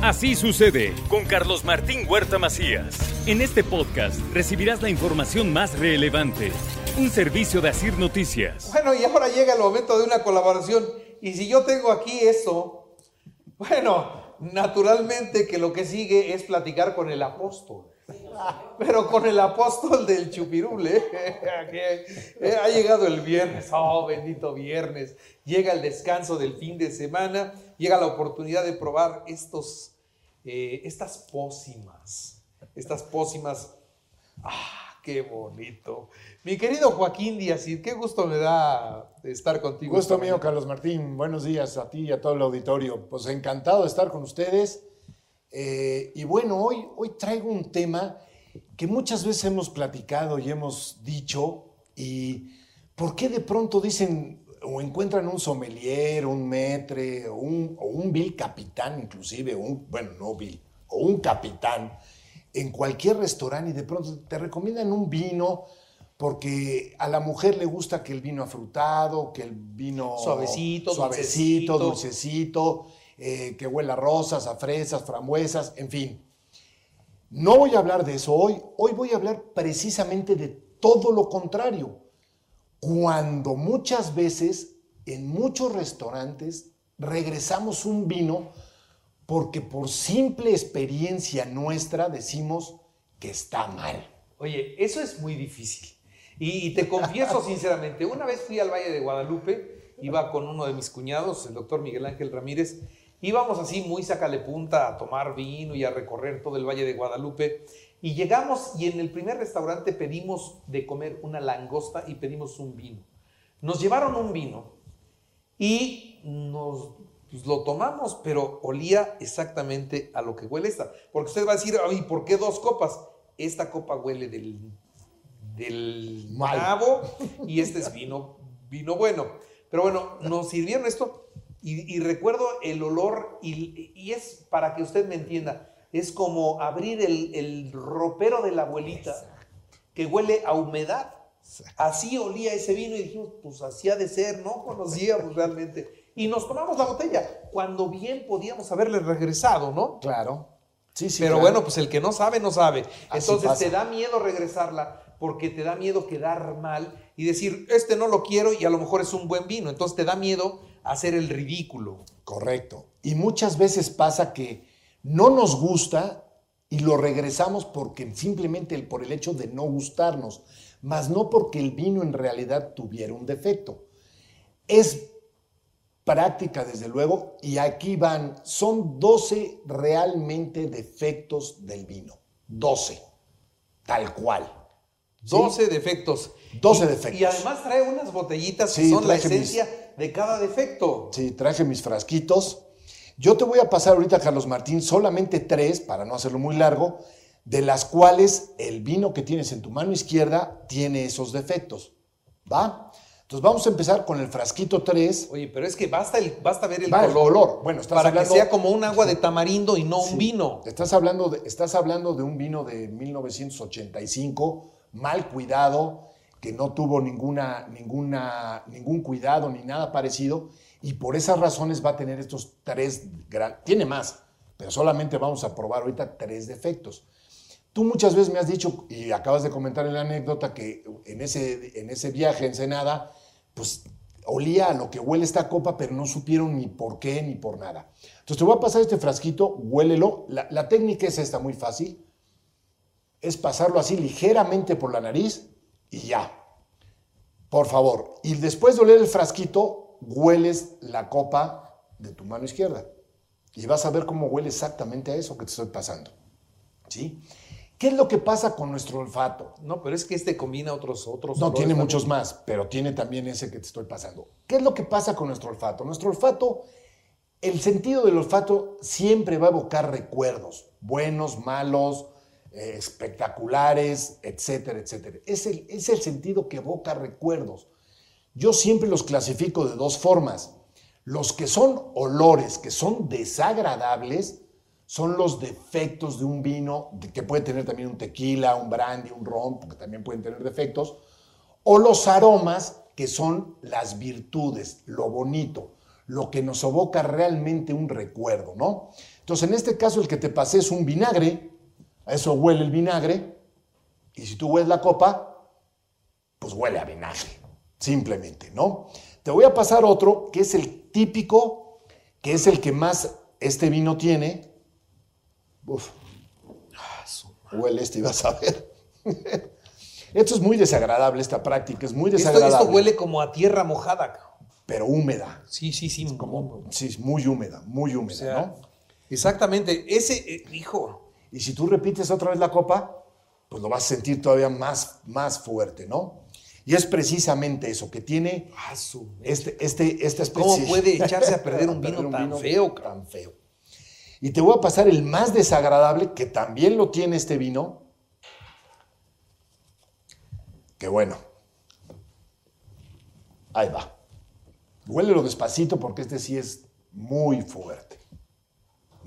Así sucede con Carlos Martín Huerta Macías. En este podcast recibirás la información más relevante. Un servicio de Asir Noticias. Bueno, y ahora llega el momento de una colaboración. Y si yo tengo aquí eso, bueno, naturalmente que lo que sigue es platicar con el apóstol. Pero con el apóstol del chupirule, eh, ha llegado el viernes, oh bendito viernes, llega el descanso del fin de semana, llega la oportunidad de probar estos, eh, estas pócimas, estas pócimas, ah, qué bonito. Mi querido Joaquín Díaz, qué gusto me da estar contigo. Gusto mío, Carlos Martín, buenos días a ti y a todo el auditorio, pues encantado de estar con ustedes. Eh, y bueno, hoy, hoy traigo un tema que muchas veces hemos platicado y hemos dicho, y ¿por qué de pronto dicen o encuentran un sommelier, un metre, o un, o un bill capitán inclusive, un, bueno, no bill, o un capitán en cualquier restaurante y de pronto te recomiendan un vino porque a la mujer le gusta que el vino afrutado, que el vino suavecito, suavecito, dulcecito, eh, que huela a rosas, a fresas, frambuesas, en fin. No voy a hablar de eso hoy, hoy voy a hablar precisamente de todo lo contrario. Cuando muchas veces en muchos restaurantes regresamos un vino porque por simple experiencia nuestra decimos que está mal. Oye, eso es muy difícil. Y, te confieso sinceramente, una vez fui al Valle de Guadalupe, iba con uno de mis cuñados, el doctor Miguel Ángel Ramírez, Íbamos así muy sacale punta a tomar vino y a recorrer todo el Valle de Guadalupe. Y llegamos y en el primer restaurante pedimos de comer una langosta y pedimos un vino. Nos llevaron un vino y nos pues, lo tomamos, pero olía exactamente a lo que huele esta. Porque usted va a decir, ¿y por qué dos copas? Esta copa huele del, del nabo y este es vino, vino bueno. Pero bueno, nos sirvieron esto y, recuerdo el olor, y, es para que usted me entienda, es como abrir el, ropero de la abuelita que huele a humedad. Así olía ese vino y dijimos, pues así ha de ser, no conocíamos realmente. Y nos tomamos la botella, cuando bien podíamos haberle regresado, ¿no? Claro. Sí, sí, Pero bueno, pues el que no sabe, no sabe. Entonces te da miedo regresarla porque te da miedo quedar mal y decir, este no lo quiero y a lo mejor es un buen vino. Entonces te da miedo hacer el ridículo. Correcto. Y muchas veces pasa que no nos gusta y lo regresamos porque simplemente por el hecho de no gustarnos, más no porque el vino en realidad tuviera un defecto. Es práctica, desde luego, y aquí van, son 12 realmente defectos del vino. 12, tal cual. 12 defectos. 12 defectos. Y además trae unas botellitas que son la esencia de cada defecto. Sí, traje mis frasquitos. Yo te voy a pasar ahorita, Carlos Martín, solamente tres, para no hacerlo muy largo, de las cuales el vino que tienes en tu mano izquierda tiene esos defectos. ¿Va? Entonces vamos a empezar con el frasquito 3. Oye, pero es que basta, el, basta ver el color. Bueno, para que sea como un agua de tamarindo y no un vino. Estás hablando, de, estás hablando de un vino de 1985, mal cuidado, que no tuvo ninguna, ninguna, ningún cuidado ni nada parecido, y por esas razones va a tener estos tres, tiene más, pero solamente vamos a probar ahorita tres defectos. Tú muchas veces me has dicho, y acabas de comentar en la anécdota, que en ese, en ese viaje en Senada, pues olía a lo que huele esta copa, pero no supieron ni por qué ni por nada. Entonces te voy a pasar este frasquito, huélelo. La, la técnica es esta, muy fácil. Es pasarlo así ligeramente por la nariz y ya. Por favor. Y después de oler el frasquito, hueles la copa de tu mano izquierda. Y vas a ver cómo huele exactamente a eso que te estoy pasando. ¿Sí? ¿Qué es lo que pasa con nuestro olfato? No, pero es que este combina otros otros. No, tiene muchos más, pero tiene también ese que te estoy pasando. ¿Qué es lo que pasa con nuestro olfato? Nuestro olfato, el sentido del olfato siempre va a evocar recuerdos, buenos, malos, eh, espectaculares, etcétera, etcétera. Es el, es el sentido que evoca recuerdos. Yo siempre los clasifico de dos formas. Los que son olores, que son desagradables, son los defectos de un vino, que puede tener también un tequila, un brandy, un ron, porque también pueden tener defectos, o los aromas, que son las virtudes, lo bonito, lo que nos evoca realmente un recuerdo, ¿no? Entonces, en este caso, el que te pasé es un vinagre, a eso huele el vinagre, y si tú hueles la copa, pues huele a vinagre, simplemente, ¿no? Te voy a pasar otro, que es el típico, que es el que más este vino tiene. Uf, huele este y vas a ver. Esto es muy desagradable, esta práctica, es muy desagradable. esto huele como a tierra mojada. cabrón. Pero húmeda. Sí, sí, sí. Como, Sí, es muy húmeda, muy o húmeda, sea, ¿no? Exactamente. Ese, eh, hijo. Y si tú repites otra vez la copa, pues lo vas a sentir todavía más, más fuerte, ¿no? Y es precisamente eso, que tiene Ah, su- este, este, esta especie... ¿Cómo puede echarse a perder un vino tan feo? Tan feo. Y te voy a pasar el más desagradable, que también lo tiene este vino. Que bueno. Ahí va. Huélelo despacito porque este sí es muy fuerte.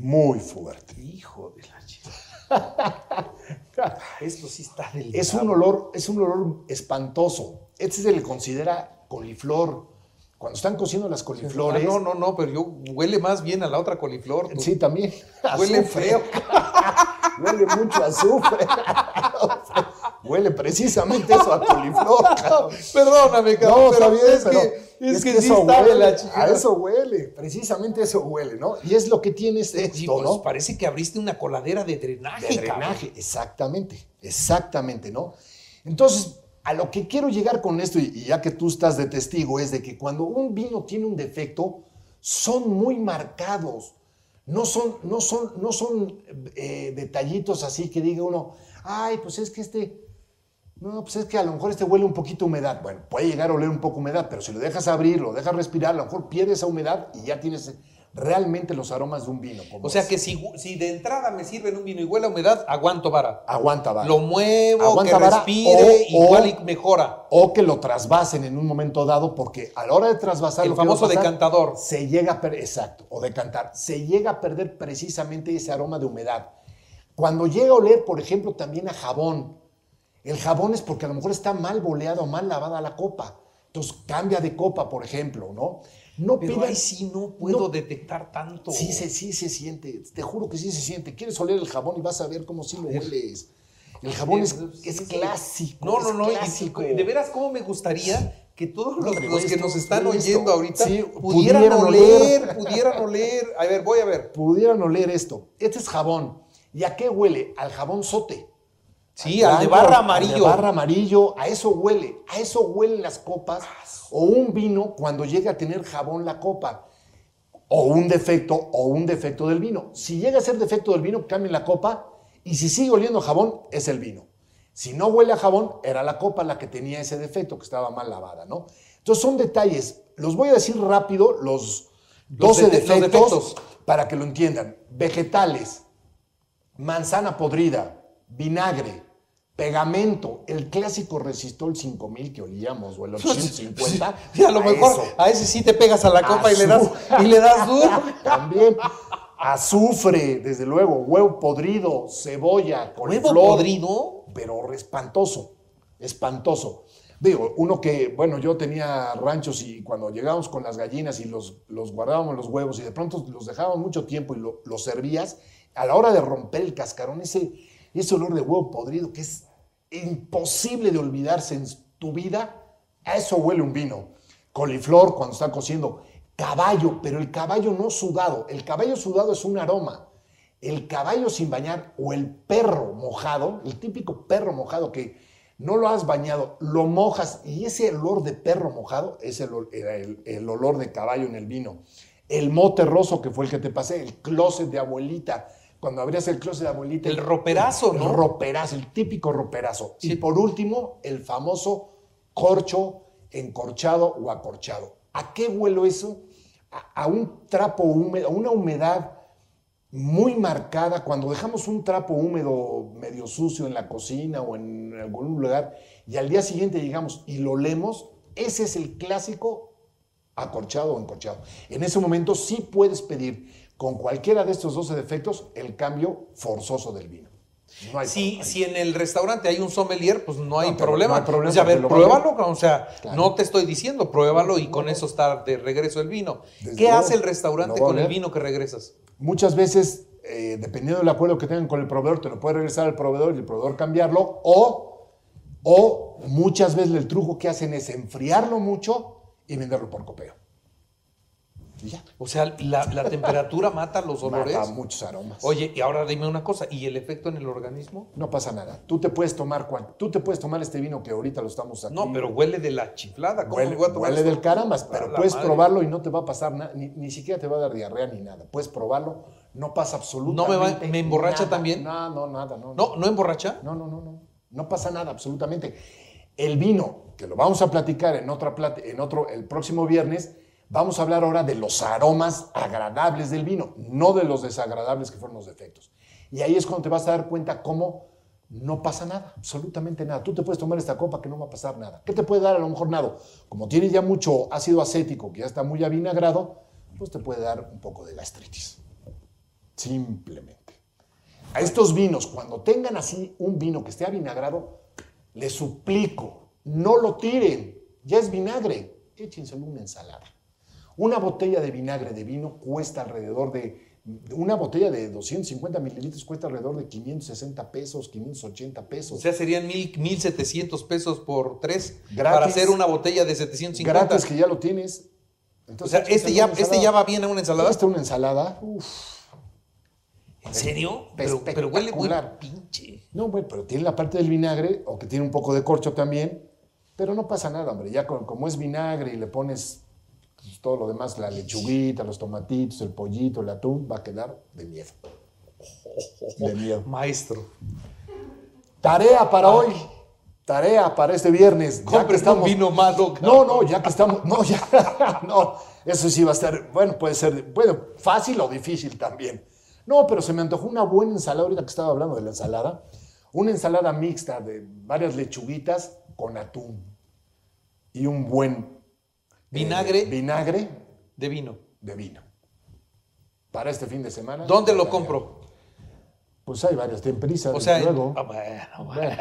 Muy fuerte. Hijo de la chica. Esto sí está del Es un olor, es un olor espantoso. Este se le considera coliflor. Cuando están cociendo las coliflores. Ah, no, no, no, pero yo huele más bien a la otra coliflor. tú. Sí, también. Huele feo. Huele mucho a azufre. Huele precisamente eso a coliflor. cabrón. Perdóname, cabrón. No, está pero bien, es pero que, es que, sí eso huele, la chica. A eso huele, precisamente eso huele, ¿no? Y es lo que tiene este esto, Sí, pues, ¿no? parece que abriste una coladera de drenaje, De cabrón. drenaje, exactamente, exactamente, ¿no? Entonces, a lo que quiero llegar con esto, y y ya que tú estás de testigo, es de que cuando un vino tiene un defecto, son muy marcados. No son, no son, no son eh, detallitos así que diga uno, ay, pues es que este, no, pues es que a lo mejor este huele un poquito a humedad. Bueno, puede llegar a oler un poco humedad, pero si lo dejas abrir, lo dejas respirar, a lo mejor pierde esa humedad y ya tienes realmente los aromas de un vino. O sea es. que si, si de entrada me sirven un vino y huele a humedad, aguanto vara. aguanta, vara. Lo muevo, Aguanta que vara, respire, o- igual o- y mejora. o que lo trasvasen en un momento dado, porque a la hora de trasvasar El famoso pasar, decantador. se llega a perder, exacto, o decantar, se llega a perder precisamente ese aroma de humedad. Cuando llega a oler, por ejemplo, también a jabón, el jabón es porque a lo mejor está mal boleado o mal lavada la copa. Entonces cambia de copa, por ejemplo, ¿no? No Pero ahí sí no puedo no- detectar tanto. Sí, se, sí se siente, te juro que sí se siente. Quieres oler el jabón y vas a ver cómo sí lo hueles. El jabón es, Sí, es sí. clásico. No, no, no. clásico. y de veras, ¿cómo me gustaría que todos los, que esto- nos están esto- oyendo ahorita sí, pudieran, pudieran oler, oler. pudieran oler? A ver, voy a ver. pudieran oler esto. Este es jabón. ¿Y a qué huele? Al jabón sote. Sí, al de barra al de amarillo. barra amarillo, a eso huele. A eso huelen las copas. O un vino cuando llega a tener jabón la copa. O un defecto, o un defecto del vino. Si llega a ser defecto del vino, cambien la copa. Y si sigue oliendo jabón, es el vino. Si no huele a jabón, era la copa la que tenía ese defecto, que estaba mal lavada, ¿no? Entonces son detalles. Los voy a decir rápido, los 12 Los de- los defectos, defectos. para que lo entiendan. Vegetales, manzana podrida, vinagre, pegamento, el clásico resistol 5000 que olíamos, o el 850. Y a lo mejor eso. a ese sí te pegas a la copa y le das, y le das duro. También. Azufre, desde luego, huevo podrido, cebolla, ¿Huevo coliflor, podrido? Pero espantoso, espantoso. Digo, uno que, bueno, yo tenía ranchos y cuando llegábamos con las gallinas y los, los guardábamos los huevos y de pronto los dejábamos mucho tiempo y lo- los servías, a la hora de romper el cascarón, ese, ese olor de huevo podrido que es imposible de olvidarse en tu vida, a eso huele un vino. Coliflor cuando está cociendo, caballo, pero el caballo no sudado, el caballo sudado es un aroma. El caballo sin bañar o el perro mojado, el típico perro mojado que no lo has bañado, lo mojas y ese olor de perro mojado es el, olor de caballo en el vino. El mote roso que fue el que te pasé, el closet de abuelita. Cuando abrías el closet de abuelita. El roperazo, el ¿no? roperazo, el típico roperazo. Y por último, el famoso corcho encorchado o acorchado. ¿A qué huelo eso? A, a un trapo húmedo, a una humedad muy marcada. Cuando dejamos un trapo húmedo medio sucio en la cocina o en algún lugar y al día siguiente llegamos y lo olemos, ese es el clásico acorchado o encorchado. En ese momento sí puedes pedir con cualquiera de estos 12 defectos el cambio forzoso del vino. No hay si, en el restaurante hay un sommelier, pues no hay No, problema. no hay problema o sea, a ver, pruébalo, o sea, Claro. no te estoy diciendo, pruébalo y con eso está de regreso el vino. Desde ¿Qué luego, hace el restaurante con el vino que regresas? Muchas veces, eh, dependiendo del acuerdo que tengan con el proveedor, te lo puede regresar al proveedor y el proveedor cambiarlo. O, o muchas veces el truco que hacen es enfriarlo mucho y venderlo por copeo. Ya. O sea, la, la temperatura mata los olores. Mata muchos aromas. Oye, y ahora dime una cosa, ¿y el efecto en el organismo? No pasa nada. Tú te puedes tomar tú te puedes tomar este vino que ahorita lo estamos aquí. No, pero huele de la chiflada. ¿Cómo huele, voy a tomar huele del caramba, A pero puedes madre. probarlo y no te va a pasar nada, ni, ni siquiera te va a dar diarrea ni nada. Puedes probarlo, no pasa absolutamente ¿No me va- me emborracha nada. también? No, no, nada, no. ¿No, no emborracha? No, no, no, no. No pasa nada, absolutamente. El vino, que lo vamos a platicar en, otra plat- en otro, el próximo viernes, vamos a hablar ahora de los aromas agradables del vino, no de los desagradables que fueron los defectos. Y ahí es cuando te vas a dar cuenta cómo no pasa nada, absolutamente nada. Tú te puedes tomar esta copa que no va a pasar nada. ¿Qué te puede dar a lo mejor nada? Como tiene ya mucho ácido acético, que ya está muy avinagrado, pues te puede dar un poco de gastritis. Simplemente. A estos vinos, cuando tengan así un vino que esté avinagrado, les suplico, no lo tiren. Ya es vinagre, échenselo en una ensalada. Una botella de vinagre de vino cuesta alrededor de, una botella de 250 mililitros cuesta alrededor de 560 pesos, 580 pesos. O sea, serían mil, 1.700 pesos por tres Gratis. para hacer una botella de 750. Gratis que ya lo tienes. o Entonces, sea, échenselo este ya, este ya va bien a una ensalada. Esta una ensalada, uf, ¿En serio? Pero, pero huele muy pinche. No, bueno, pero tiene la parte del vinagre, o que tiene un poco de corcho también, pero no pasa nada, hombre. Ya con- como es vinagre y le pones pues, todo lo demás, la lechuguita, los tomatitos, el pollito, el atún, va a quedar de miedo. De miedo. Maestro. Tarea para hoy. Tarea para este viernes. Ya que un vino malo. No, no, ya que estamos. No, ya. No, eso sí va a estar. Bueno, puede ser. Bueno, fácil o difícil también. No, pero se me antojó una buena ensalada. Ahorita que estaba hablando de la ensalada. Una ensalada mixta de varias lechuguitas con atún. Y un buen. Vinagre eh, vinagre de vino. de vino. Para este fin de semana. ¿Dónde lo compro? Pues hay varias. Ten prisa. O sea, luego. ah, bueno, bueno.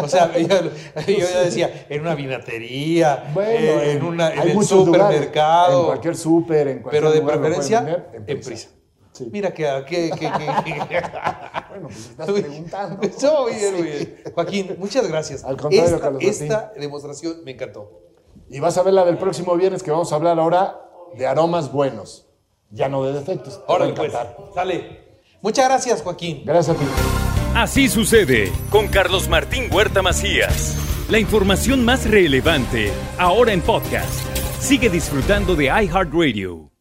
O sea, yo, yo ya decía, en una vinatería, Bueno, eh, en, una, en hay el muchos lugares, supermercado. en cualquier súper, en cualquier pero de lugar preferencia, vender, en prisa. Sí. Mira que, que, que, que- Bueno, pues estás preguntando. Eso, muy bien, muy bien. Joaquín, muchas gracias. Al contrario, esta, Carlos Martín. esta demostración me encantó. Y vas a ver la del próximo viernes que vamos a hablar ahora de aromas buenos, ya no de defectos. Te va a Órale, pues. Sale. Muchas gracias, Joaquín. Gracias a ti. Así sucede con Carlos Martín Huerta Macías. La información más relevante ahora en podcast. Sigue disfrutando de iHeartRadio.